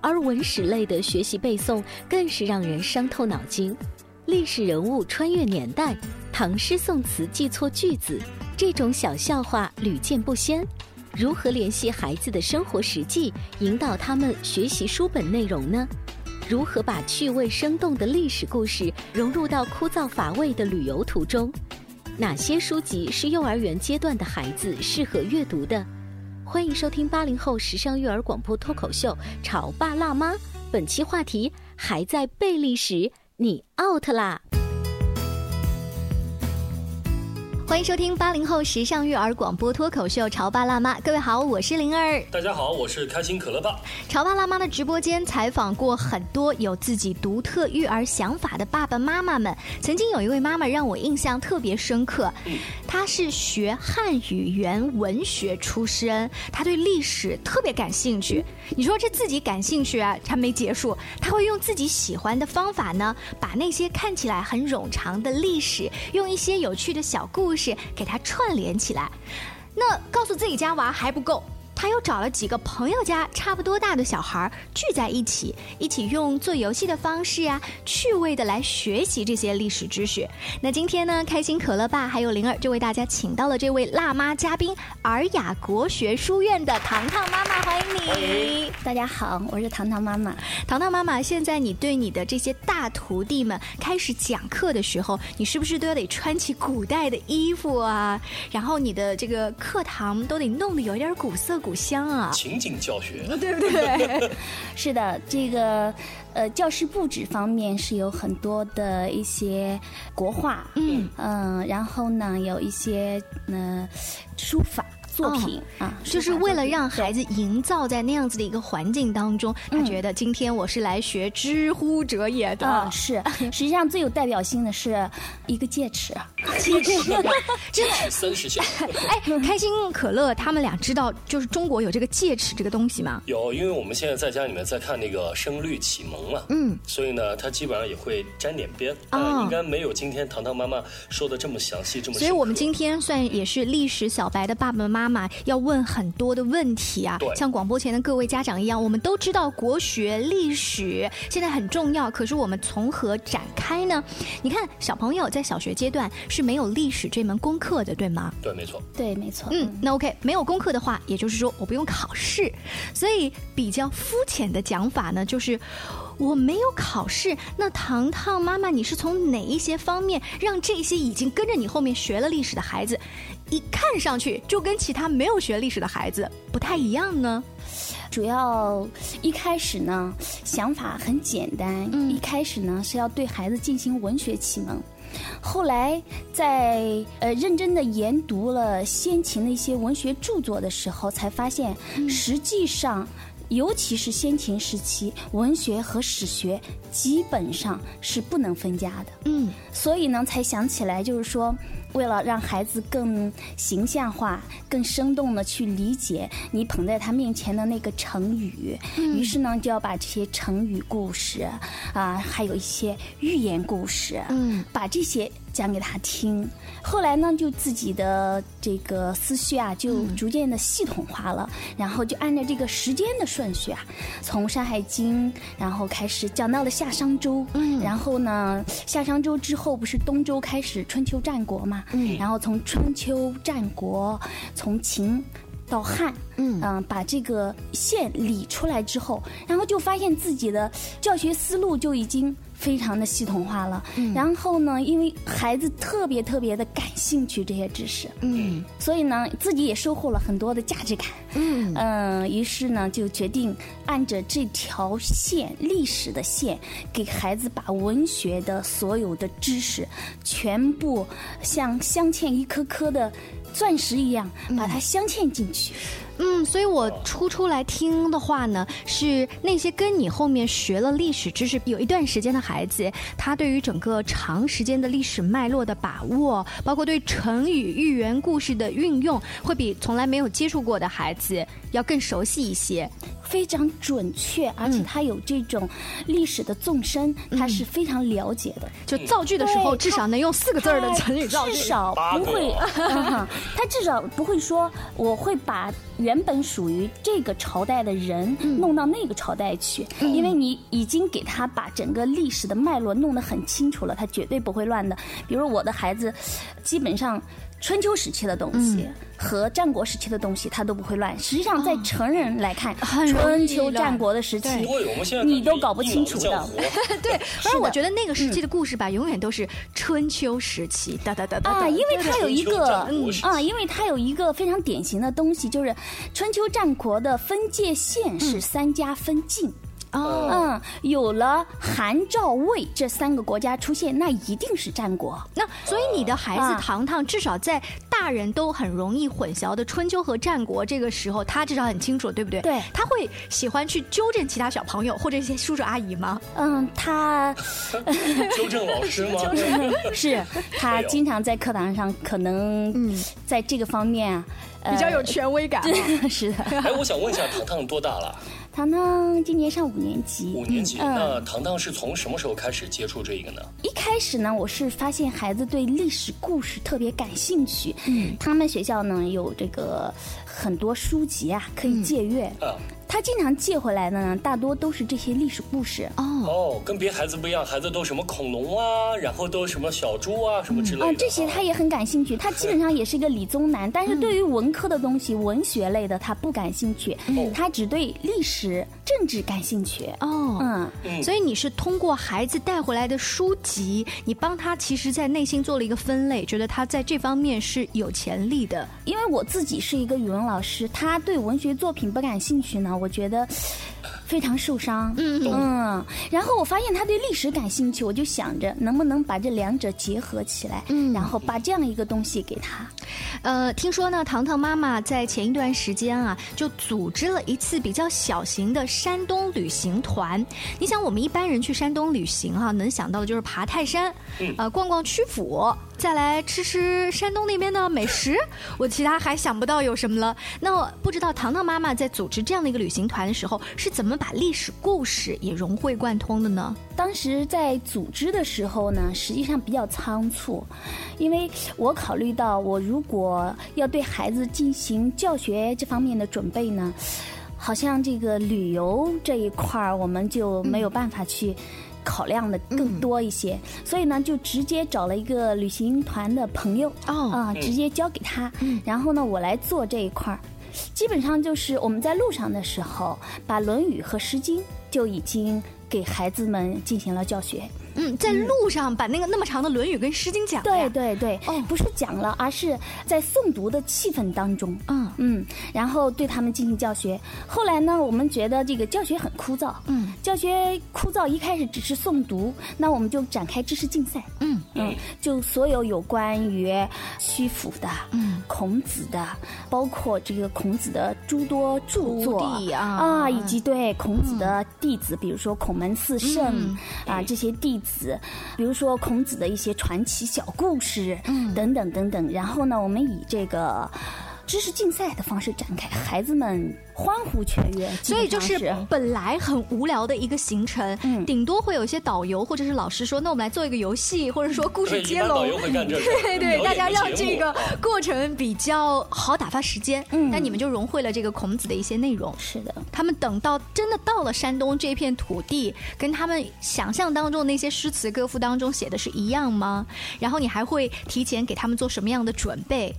而文史类的学习背诵更是让人伤透脑筋。历史人物穿越年代，唐诗宋词记错句子，这种小笑话屡见不鲜。如何联系孩子的生活实际，引导他们学习书本内容呢？如何把趣味生动的历史故事融入到枯燥乏味的旅游途中？哪些书籍是幼儿园阶段的孩子适合阅读的？欢迎收听八零后时尚育儿广播脱口秀《潮爸辣妈》，本期话题：还在背历史，你 out 啦！欢迎收听八零后时尚育儿广播脱口秀《潮爸辣妈》，各位好，我是灵儿。大家好，我是开心可乐爸。潮爸辣妈的直播间采访过很多有自己独特育儿想法的爸爸妈妈们。曾经有一位妈妈让我印象特别深刻，她是学汉语言文学出身，她对历史特别感兴趣。你说这自己感兴趣啊，还没结束，她会用自己喜欢的方法呢，把那些看起来很冗长的历史，用一些有趣的小故事给它串联起来。那告诉自己家娃还不够。他又找了几个朋友家差不多大的小孩聚在一起，一起用做游戏的方式啊，趣味的来学习这些历史知识。那今天呢，开心可乐爸还有灵儿就为大家请到了这位辣妈嘉宾——尔雅国学书院的糖糖妈妈，欢迎你！大家好，我是糖糖妈妈。糖糖妈妈，现在你对你的这些大徒弟们开始讲课的时候，你是不是都要得穿起古代的衣服啊？然后你的这个课堂都得弄得有点古色古。古香啊，情景教学，对不对？是的，这个呃，教室布置方面是有很多的一些国画，嗯嗯，然后呢，有一些呃书法。作品啊，就是为了让孩子营造在那样子的一个环境当中，他觉得今天我是来学知乎者也的。是，实际上最有代表性的是一个戒尺，戒尺，戒尺三十下。哎，开心可乐他们俩知道就是中国有这个戒尺这个东西吗？有，因为我们现在在家里面在看那个《声律启蒙》嘛，嗯，所以呢，他基本上也会沾点边啊，应该没有今天糖糖妈妈说的这么详细，这么。所以我们今天算也是历史小白的爸爸妈妈。妈妈要问很多的问题啊，像广播前的各位家长一样，我们都知道国学历史现在很重要，可是我们从何展开呢？你看，小朋友在小学阶段是没有历史这门功课的，对吗？对，没错。对，没错。嗯，那 OK，没有功课的话，也就是说我不用考试，所以比较肤浅的讲法呢，就是我没有考试。那糖糖妈妈，你是从哪一些方面让这些已经跟着你后面学了历史的孩子？一看上去就跟其他没有学历史的孩子不太一样呢。主要一开始呢，想法很简单，一开始呢是要对孩子进行文学启蒙。后来在呃认真的研读了先秦的一些文学著作的时候，才发现实际上，尤其是先秦时期，文学和史学基本上是不能分家的。嗯，所以呢，才想起来就是说。为了让孩子更形象化、更生动的去理解你捧在他面前的那个成语，于是呢，就要把这些成语故事啊，还有一些寓言故事，嗯，把这些。讲给他听。后来呢，就自己的这个思绪啊，就逐渐的系统化了，然后就按照这个时间的顺序啊，从《山海经》，然后开始讲到了夏商周，嗯，然后呢，夏商周之后不是东周开始春秋战国嘛，嗯，然后从春秋战国，从秦。到汉，嗯嗯，把这个线理出来之后，然后就发现自己的教学思路就已经非常的系统化了。嗯，然后呢，因为孩子特别特别的感兴趣这些知识，嗯，所以呢，自己也收获了很多的价值感。嗯嗯，于是呢，就决定按着这条线，历史的线，给孩子把文学的所有的知识，全部像镶嵌一颗颗的。钻石一样把它镶嵌进去。嗯，所以我初出来听的话呢，是那些跟你后面学了历史知识有一段时间的孩子，他对于整个长时间的历史脉络的把握，包括对成语、寓言故事的运用，会比从来没有接触过的孩子要更熟悉一些。非常准确，而且他有这种历史的纵深，他是非常了解的。就造句的时候，至少能用四个字儿的成语造句，至少不会，他至少不会说我会把原本属于这个朝代的人弄到那个朝代去，因为你已经给他把整个历史的脉络弄得很清楚了，他绝对不会乱的。比如我的孩子，基本上。春秋时期的东西和战国时期的东西，它都不会乱。实际上，在成人来看，春秋战国的时期，你都搞不清楚的。对，而我觉得那个时期的故事吧，永远都是春秋时期。哒哒哒哒啊，因为它有一个啊，因为它有一个非常典型的东西，就是春秋战国的分界线是三家分晋。哦，嗯，有了韩赵魏这三个国家出现，那一定是战国。那所以你的孩子糖糖，至少在大人都很容易混淆的春秋和战国这个时候，他至少很清楚，对不对？对，他会喜欢去纠正其他小朋友或者一些叔叔阿姨吗？嗯，他 纠正老师吗？是，他经常在课堂上可能嗯，在这个方面比较有权威感。是的。哎，我想问一下，糖糖多大了？糖糖今年上五年级。五年级，那糖糖是从什么时候开始接触这个呢？一开始呢，我是发现孩子对历史故事特别感兴趣。嗯，他们学校呢有这个很多书籍啊，可以借阅。啊。他经常借回来的呢，大多都是这些历史故事哦。哦，跟别孩子不一样，孩子都什么恐龙啊，然后都什么小猪啊，什么之类的。啊，这些他也很感兴趣。他基本上也是一个理综男，但是对于文科的东西、文学类的他不感兴趣，他只对历史、政治感兴趣。哦，嗯，所以你是通过孩子带回来的书籍，你帮他其实，在内心做了一个分类，觉得他在这方面是有潜力的。因为我自己是一个语文老师，他对文学作品不感兴趣呢。我觉得非常受伤。嗯嗯，然后我发现他对历史感兴趣，我就想着能不能把这两者结合起来，嗯，然后把这样一个东西给他。呃，听说呢，糖糖妈妈在前一段时间啊，就组织了一次比较小型的山东旅行团。你想，我们一般人去山东旅行哈，能想到的就是爬泰山，嗯呃，逛逛曲阜。再来吃吃山东那边的美食，我其他还想不到有什么了。那不知道糖糖妈妈在组织这样的一个旅行团的时候，是怎么把历史故事也融会贯通的呢？当时在组织的时候呢，实际上比较仓促，因为我考虑到我如果要对孩子进行教学这方面的准备呢，好像这个旅游这一块儿我们就没有办法去。考量的更多一些，所以呢，就直接找了一个旅行团的朋友，啊，直接交给他，然后呢，我来做这一块儿。基本上就是我们在路上的时候，把《论语》和《诗经》就已经给孩子们进行了教学。嗯，在路上把那个那么长的《论语》跟《诗经》讲。对对对，哦，不是讲了，而是在诵读的气氛当中，嗯。嗯，然后对他们进行教学。后来呢，我们觉得这个教学很枯燥，嗯，教学枯燥，一开始只是诵读，那我们就展开知识竞赛，嗯。嗯，就所有有关于曲阜的，嗯，孔子的，包括这个孔子的诸多著作。啊。啊，以及对孔子的弟子，比如说孔门四圣啊这些弟。子，比如说孔子的一些传奇小故事，嗯，等等等等。然后呢，我们以这个知识竞赛的方式展开，孩子们欢呼雀跃。所以就是本来很无聊的一个行程，嗯，顶多会有一些导游或者是老师说，那我们来做一个游戏，或者说故事接龙。对 对，大家让这个过程比较好打发时间。嗯，那你们就融汇了这个孔子的一些内容。是的，他们等到真的到了山东这片土地，跟他们想象当中那些诗词歌赋当中写的是一样吗？然后你还会提前给他们做什么样的准备？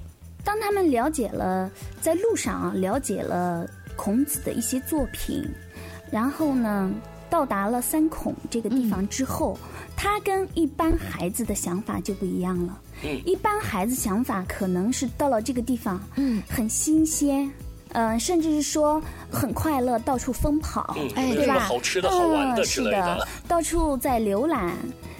当他们了解了在路上啊了解了孔子的一些作品，然后呢，到达了三孔这个地方之后，他跟一般孩子的想法就不一样了。嗯一般孩子想法可能是到了这个地方，嗯，很新鲜，嗯，甚至是说很快乐，到处疯跑，哎，对吧？好吃的好玩的是的，到处在浏览。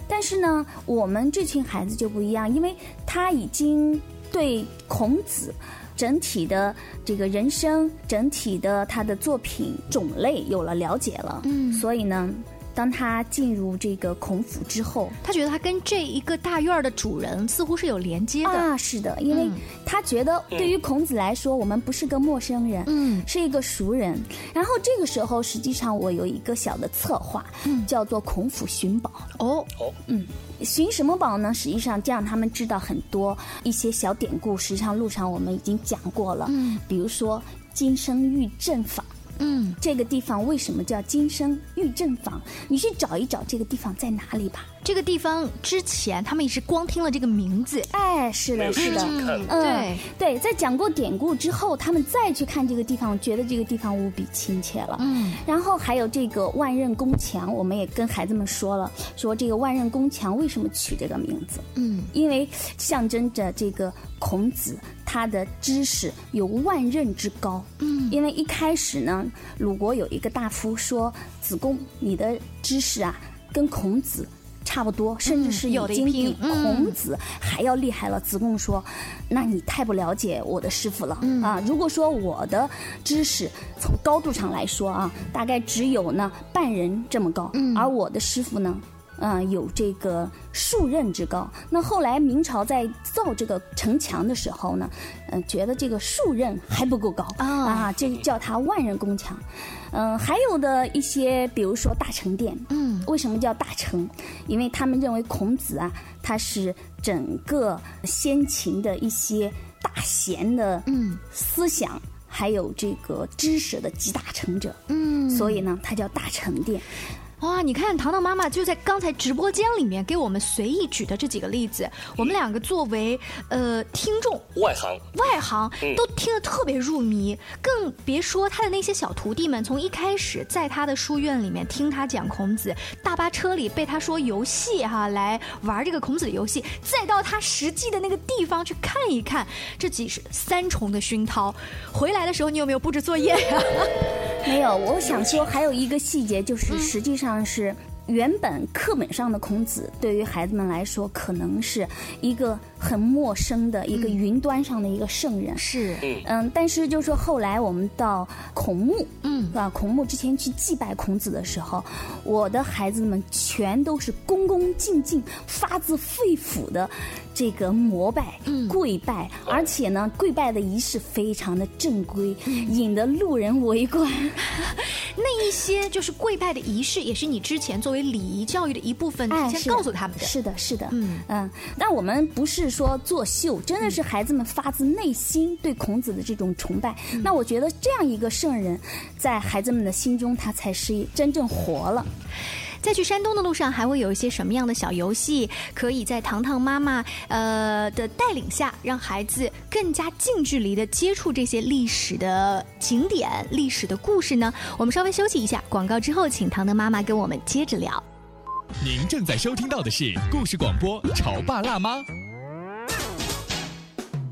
但是呢，我们这群孩子就不一样，因为他已经对孔子整体的这个人生、整体的他的作品种类有了了解了，嗯，所以呢。当他进入这个孔府之后，他觉得他跟这一个大院的主人似乎是有连接的啊，是的，因为他觉得对于孔子来说，我们不是个陌生人，嗯，是一个熟人。然后这个时候，实际上我有一个小的策划，嗯，叫做孔府寻宝。哦哦，嗯，寻什么宝呢？实际上，这样他们知道很多一些小典故。实际上，路上我们已经讲过了，嗯，比如说金生玉阵法。嗯，这个地方为什么叫金生玉正坊？你去找一找这个地方在哪里吧。这个地方之前他们也是光听了这个名字，哎，是的，是的，嗯，对对，在讲过典故之后，他们再去看这个地方，觉得这个地方无比亲切了。嗯，然后还有这个万仞宫墙，我们也跟孩子们说了，说这个万仞宫墙为什么取这个名字？嗯，因为象征着这个孔子他的知识有万仞之高。嗯，因为一开始呢。鲁国有一个大夫说：“子贡，你的知识啊，跟孔子差不多，甚至是已经比孔子还要厉害了。”子贡说：“那你太不了解我的师傅了啊！如果说我的知识从高度上来说啊，大概只有呢半人这么高，而我的师傅呢。”嗯，有这个数仞之高。那后来明朝在造这个城墙的时候呢，嗯，觉得这个数仞还不够高啊，这叫它万仞宫墙。嗯，还有的一些，比如说大成殿，嗯，为什么叫大成？因为他们认为孔子啊，他是整个先秦的一些大贤的嗯思想，还有这个知识的集大成者，嗯，所以呢，他叫大成殿。哇，你看糖糖妈妈就在刚才直播间里面给我们随意举的这几个例子，我们两个作为呃听众外行外行都听得特别入迷，更别说他的那些小徒弟们，从一开始在他的书院里面听他讲孔子，大巴车里被他说游戏哈来玩这个孔子的游戏，再到他实际的那个地方去看一看，这几十三重的熏陶。回来的时候你有没有布置作业呀？没有，我想说还有一个细节就是实际上。像是原本课本上的孔子，对于孩子们来说，可能是一个。很陌生的一个云端上的一个圣人。是，嗯，但是就是说后来我们到孔墓，嗯，啊，孔墓之前去祭拜孔子的时候，我的孩子们全都是恭恭敬敬、发自肺腑的这个膜拜、跪拜，而且呢，跪拜的仪式非常的正规，引得路人围观。那一些就是跪拜的仪式，也是你之前作为礼仪教育的一部分，提前告诉他们的。是的，是的，嗯。嗯，但我们不是。说作秀，真的是孩子们发自内心对孔子的这种崇拜。那我觉得这样一个圣人，在孩子们的心中，他才是真正活了。在去山东的路上，还会有一些什么样的小游戏，可以在糖糖妈妈呃的带领下，让孩子更加近距离的接触这些历史的景点、历史的故事呢？我们稍微休息一下，广告之后，请糖糖妈妈跟我们接着聊。您正在收听到的是故事广播《潮爸辣妈》。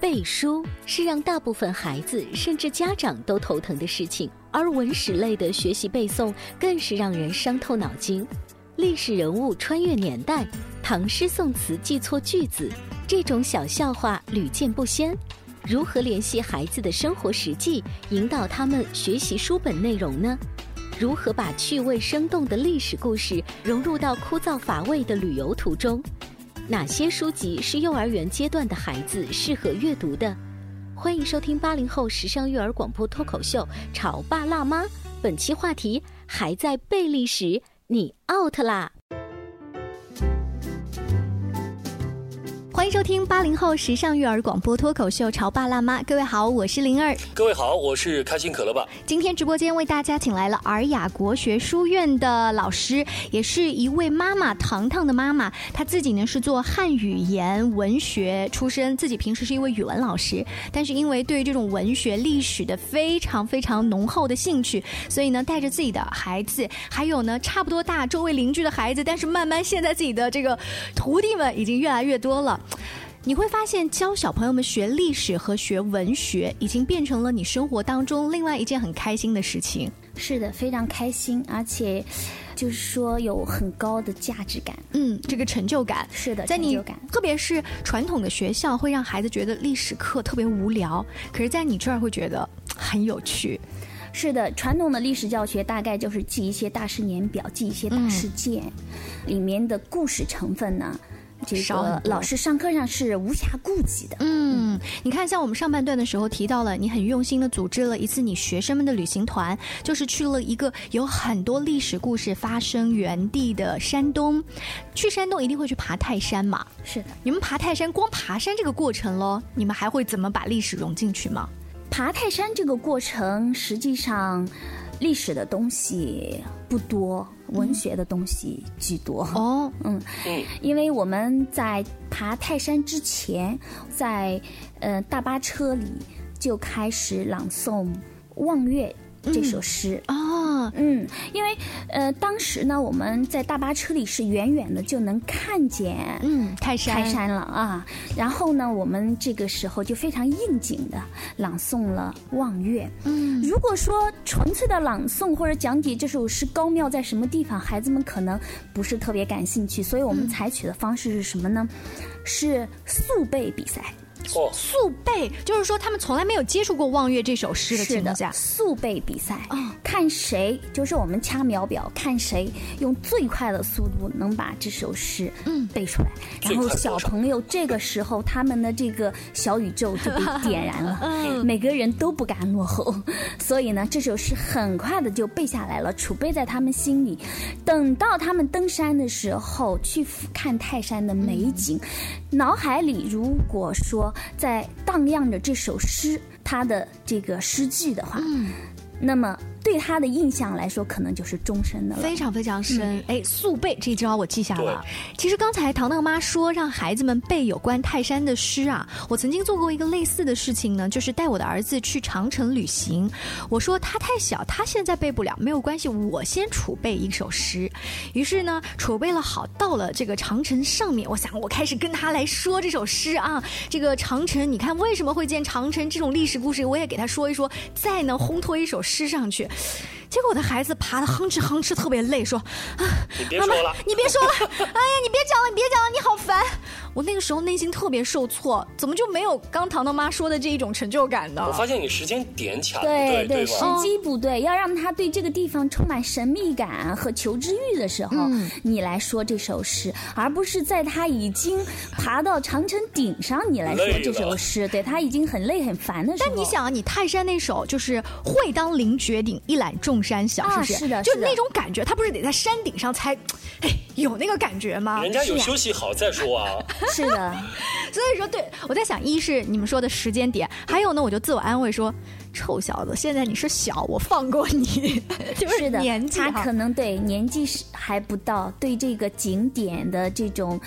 背书是让大部分孩子甚至家长都头疼的事情，而文史类的学习背诵更是让人伤透脑筋。历史人物穿越年代，唐诗宋词记错句子，这种小笑话屡见不鲜。如何联系孩子的生活实际，引导他们学习书本内容呢？如何把趣味生动的历史故事融入到枯燥乏味的旅游途中？哪些书籍是幼儿园阶段的孩子适合阅读的？欢迎收听八零后时尚育儿广播脱口秀《潮爸辣妈》，本期话题还在背历史，你 out 啦！欢迎收听八零后时尚育儿广播脱口秀《潮爸辣妈》，各位好，我是灵儿。各位好，我是开心可乐爸。今天直播间为大家请来了尔雅国学书院的老师，也是一位妈妈，糖糖的妈妈。她自己呢是做汉语言文学出身，自己平时是一位语文老师，但是因为对于这种文学历史的非常非常浓厚的兴趣，所以呢带着自己的孩子，还有呢差不多大周围邻居的孩子，但是慢慢现在自己的这个徒弟们已经越来越多了。你会发现，教小朋友们学历史和学文学，已经变成了你生活当中另外一件很开心的事情。是的，非常开心，而且就是说有很高的价值感。嗯，这个成就感是的，在你成就感。特别是传统的学校会让孩子觉得历史课特别无聊，可是在你这儿会觉得很有趣。是的，传统的历史教学大概就是记一些大事年表，记一些大事件，里面的故事成分呢。这个老师上课上是无暇顾及的。嗯，你看，像我们上半段的时候提到了，你很用心的组织了一次你学生们的旅行团，就是去了一个有很多历史故事发生原地的山东。去山东一定会去爬泰山嘛？是的。你们爬泰山，光爬山这个过程喽，你们还会怎么把历史融进去吗？爬泰山这个过程，实际上。历史的东西不多，文学的东西居多。哦，嗯，因为我们在爬泰山之前，在呃大巴车里就开始朗诵《望月》。这首诗啊，嗯，因为呃，当时呢，我们在大巴车里是远远的就能看见，嗯，泰山泰山了啊。然后呢，我们这个时候就非常应景的朗诵了《望月》。嗯，如果说纯粹的朗诵或者讲解这首诗高妙在什么地方，孩子们可能不是特别感兴趣，所以我们采取的方式是什么呢？是速背比赛。速背，就是说他们从来没有接触过《望月》这首诗的情况下，速背比赛，看谁就是我们掐秒表，看谁用最快的速度能把这首诗嗯。背出来。然后小朋友这个时候他们的这个小宇宙就被点燃了，每个人都不敢落后，所以呢这首诗很快的就背下来了，储备在他们心里。等到他们登山的时候，去俯瞰泰山的美景，脑海里如果说。在荡漾着这首诗，它的这个诗句的话，那么。对他的印象来说，可能就是终身的了，非常非常深。哎，速背这招我记下了。其实刚才糖糖妈说让孩子们背有关泰山的诗啊，我曾经做过一个类似的事情呢，就是带我的儿子去长城旅行。我说他太小，他现在背不了，没有关系，我先储备一首诗。于是呢，储备了好，到了这个长城上面，我想我开始跟他来说这首诗啊。这个长城，你看为什么会建长城？这种历史故事，我也给他说一说，再呢烘托一首诗上去。结果我的孩子爬的哼哧哼哧，特别累，说：“啊，妈妈，你别说了，哎呀，你别讲了，你别讲了，你好烦。”我那个时候内心特别受挫，怎么就没有刚糖糖妈说的这一种成就感呢？我发现你时间点卡对对，时机不对，要让他对这个地方充满神秘感和求知欲的时候，你来说这首诗，而不是在他已经爬到长城顶上，你来说这首诗，对他已经很累很烦的时候。但你想啊，你泰山那首就是“会当凌绝顶，一览众山小，是不是？是的，就那种感觉，他不是得在山顶上才，哎，有那个感觉吗？人家有休息好再说啊。是的，所以说，对我在想，一是你们说的时间点，还有呢，我就自我安慰说，臭小子，现在你是小，我放过你，就是年纪他可能对年纪是还不到，对这个景点的这种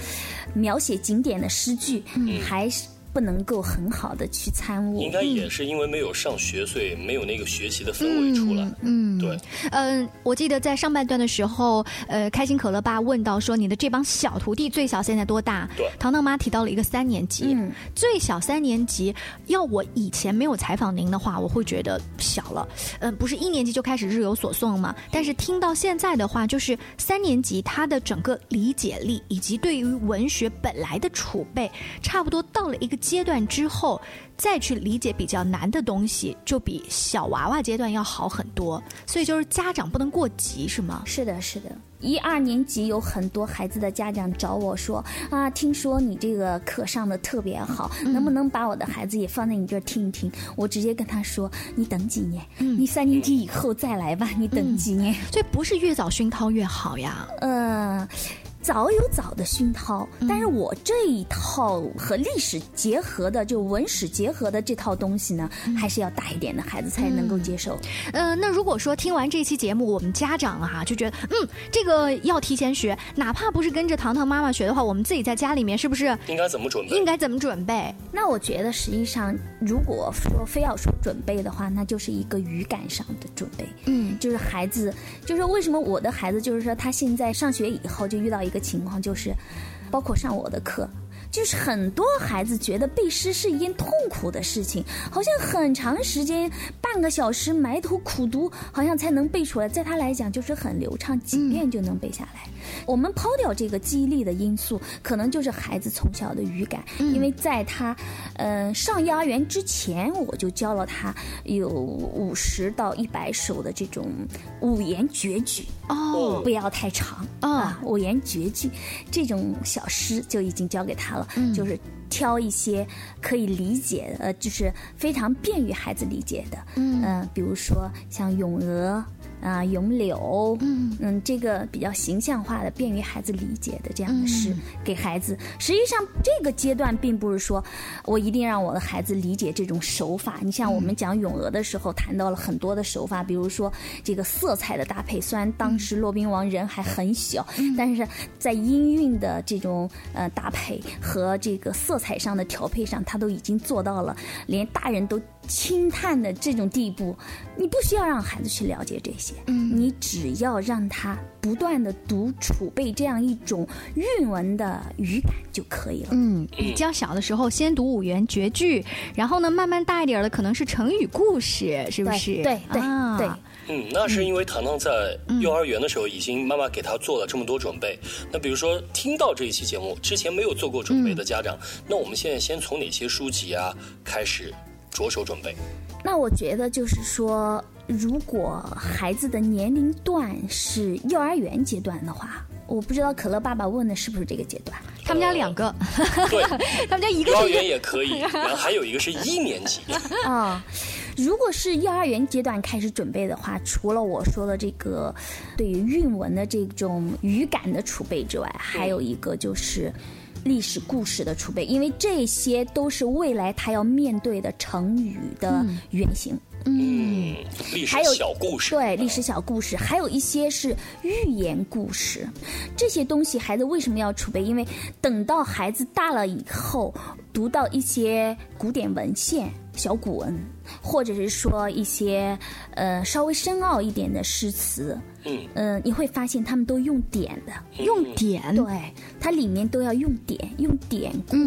描写景点的诗句，还是。不能够很好的去参悟，应该也是因为没有上学，所以没有那个学习的氛围出来。嗯，对。嗯，我记得在上半段的时候，呃，开心可乐爸问到说：“你的这帮小徒弟最小现在多大？”对，糖糖妈提到了一个三年级，最小三年级。要我以前没有采访您的话，我会觉得小了。嗯，不是一年级就开始日有所诵嘛？但是听到现在的话，就是三年级他的整个理解力以及对于文学本来的储备，差不多到了一个。阶段之后，再去理解比较难的东西，就比小娃娃阶段要好很多。所以就是家长不能过急，是吗？是的，是的。一二年级有很多孩子的家长找我说啊，听说你这个课上的特别好，能不能把我的孩子也放在你这儿听一听？我直接跟他说，你等几年，你三年级以后再来吧，你等几年。所以不是越早熏陶越好呀。嗯。早有早的熏陶，但是我这一套和历史结合的，就文史结合的这套东西呢，还是要大一点的孩子才能够接受。呃，那如果说听完这期节目，我们家长啊就觉得，嗯，这个要提前学，哪怕不是跟着糖糖妈妈学的话，我们自己在家里面是不是应该怎么准备？应该怎么准备？那我觉得实际上，如果说非要说准备的话，那就是一个语感上的准备。嗯，就是孩子，就是为什么我的孩子，就是说他现在上学以后就遇到一。个情况就是，包括上我的课。就是很多孩子觉得背诗是一件痛苦的事情，好像很长时间半个小时埋头苦读，好像才能背出来。在他来讲，就是很流畅，几遍就能背下来。我们抛掉这个记忆力的因素，可能就是孩子从小的语感。因为在他嗯上幼儿园之前，我就教了他有五十到一百首的这种五言绝句哦，不要太长啊，五言绝句这种小诗就已经教给他了。就是挑一些可以理解，呃，就是非常便于孩子理解的，嗯，比如说像《咏鹅》。啊，咏柳，嗯嗯，这个比较形象化的、便于孩子理解的这样的诗，给孩子。实际上，这个阶段并不是说我一定让我的孩子理解这种手法。你像我们讲咏鹅的时候，谈到了很多的手法，比如说这个色彩的搭配。虽然当时骆宾王人还很小，但是在音韵的这种呃搭配和这个色彩上的调配上，他都已经做到了，连大人都。轻叹的这种地步，你不需要让孩子去了解这些，嗯，你只要让他不断的读储备这样一种韵文的语感就可以了。嗯，比较小的时候先读五言绝句，然后呢，慢慢大一点的可能是成语故事，是不是？对对对。嗯，那是因为糖糖在幼儿园的时候已经妈妈给他做了这么多准备。那比如说听到这一期节目之前没有做过准备的家长，那我们现在先从哪些书籍啊开始？着手准备，那我觉得就是说，如果孩子的年龄段是幼儿园阶段的话，我不知道可乐爸爸问的是不是这个阶段？他们家两个，对，他们家一个幼儿园也可以，然后还有一个是一年级。啊，如果是幼儿园阶段开始准备的话，除了我说的这个对于韵文的这种语感的储备之外，还有一个就是。历史故事的储备，因为这些都是未来他要面对的成语的原型。嗯，历史小故事，对历史小故事，还有一些是寓言故事。这些东西孩子为什么要储备？因为等到孩子大了以后，读到一些古典文献、小古文，或者是说一些呃稍微深奥一点的诗词。嗯你会发现他们都用典的，用典，对，它里面都要用典，用典故，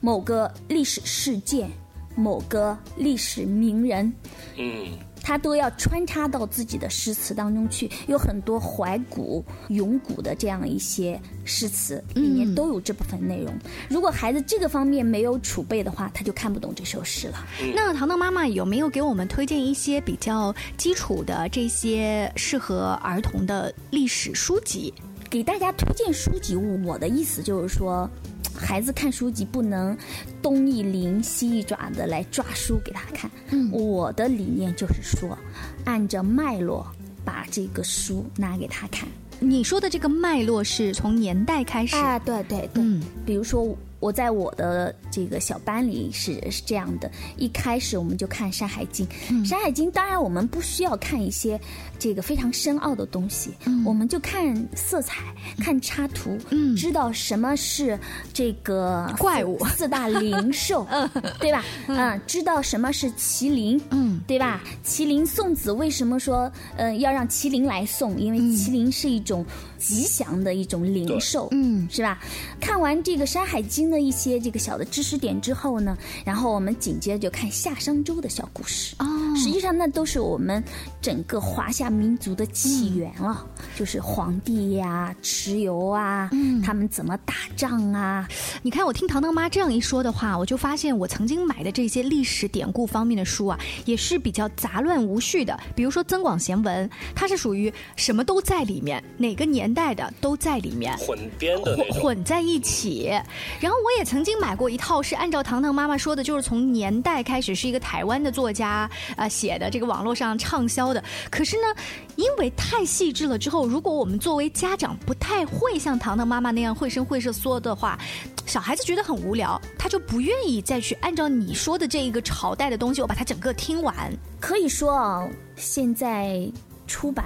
某个历史事件，某个历史名人，嗯。他都要穿插到自己的诗词当中去，有很多怀古咏古的这样一些诗词，里面都有这部分内容。如果孩子这个方面没有储备的话，他就看不懂这首诗了。那糖糖妈妈有没有给我们推荐一些比较基础的这些适合儿童的历史书籍？给大家推荐书籍，我的意思就是说。孩子看书籍不能东一灵西一爪的来抓书给他看。嗯，我的理念就是说，按着脉络把这个书拿给他看。你说的这个脉络是从年代开始啊？对对对，嗯，比如说。我在我的这个小班里是是这样的，一开始我们就看《山海经》。《山海经》当然我们不需要看一些这个非常深奥的东西，我们就看色彩、看插图，知道什么是这个怪物、四大灵兽，对吧？嗯，知道什么是麒麟，嗯，对吧？麒麟送子为什么说呃要让麒麟来送？因为麒麟是一种吉祥的一种灵兽，嗯，是吧？看完这个《山海经》。的一些这个小的知识点之后呢，然后我们紧接着就看夏商周的小故事。哦，实际上那都是我们整个华夏民族的起源了，就是皇帝呀、蚩尤啊，他们怎么打仗啊？你看，我听糖糖妈这样一说的话，我就发现我曾经买的这些历史典故方面的书啊，也是比较杂乱无序的。比如说《增广贤文》，它是属于什么都在里面，哪个年代的都在里面，混编的混混在一起，然后。我也曾经买过一套，是按照糖糖妈妈说的，就是从年代开始是一个台湾的作家啊写的，这个网络上畅销的。可是呢，因为太细致了，之后如果我们作为家长不太会像糖糖妈妈那样绘声绘色说的话，小孩子觉得很无聊，他就不愿意再去按照你说的这一个朝代的东西，我把它整个听完。可以说啊，现在出版。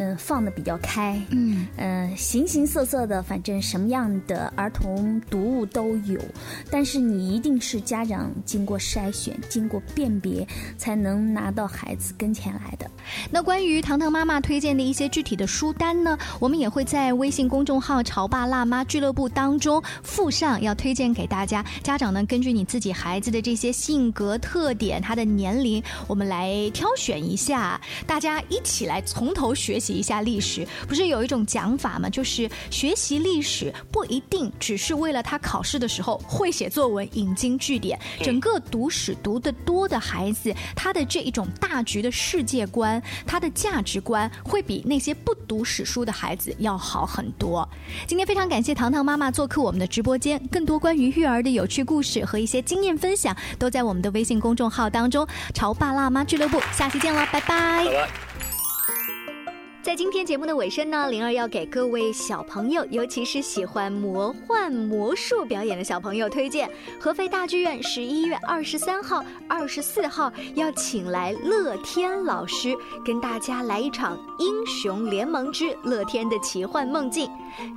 嗯，放的比较开，嗯嗯，形形色色的，反正什么样的儿童读物都有，但是你一定是家长经过筛选、经过辨别，才能拿到孩子跟前来的。那关于糖糖妈妈推荐的一些具体的书单呢，我们也会在微信公众号“潮爸辣妈俱乐部”当中附上，要推荐给大家。家长呢，根据你自己孩子的这些性格特点、他的年龄，我们来挑选一下，大家一起来从头学习。习一下历史，不是有一种讲法吗？就是学习历史不一定只是为了他考试的时候会写作文、引经据典。整个读史读得多的孩子，他的这一种大局的世界观，他的价值观会比那些不读史书的孩子要好很多。今天非常感谢糖糖妈妈做客我们的直播间，更多关于育儿的有趣故事和一些经验分享，都在我们的微信公众号当中。潮爸辣妈俱乐部，下期见了，拜拜。在今天节目的尾声呢，灵儿要给各位小朋友，尤其是喜欢魔幻魔术表演的小朋友推荐，合肥大剧院十一月二十三号、二十四号要请来乐天老师，跟大家来一场《英雄联盟之乐天的奇幻梦境》。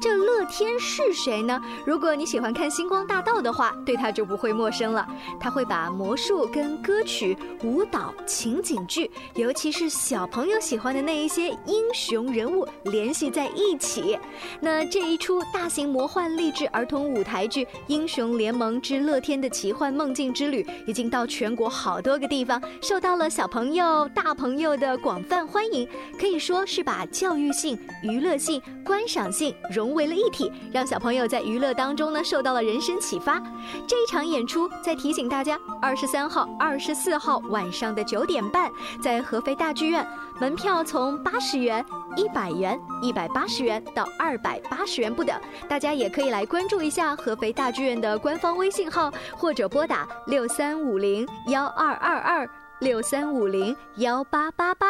这乐天是谁呢？如果你喜欢看《星光大道》的话，对他就不会陌生了。他会把魔术跟歌曲、舞蹈、情景剧，尤其是小朋友喜欢的那一些英雄人物联系在一起。那这一出大型魔幻励志儿童舞台剧《英雄联盟之乐天的奇幻梦境之旅》，已经到全国好多个地方，受到了小朋友、大朋友的广泛欢迎。可以说是把教育性、娱乐性、观赏性。融为了一体，让小朋友在娱乐当中呢受到了人生启发。这一场演出再提醒大家，二十三号、二十四号晚上的九点半，在合肥大剧院，门票从八十元、一百元、一百八十元到二百八十元不等。大家也可以来关注一下合肥大剧院的官方微信号，或者拨打六三五零幺二二二六三五零幺八八八。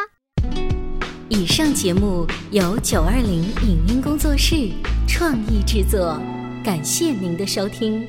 以上节目由九二零影音工作室创意制作，感谢您的收听。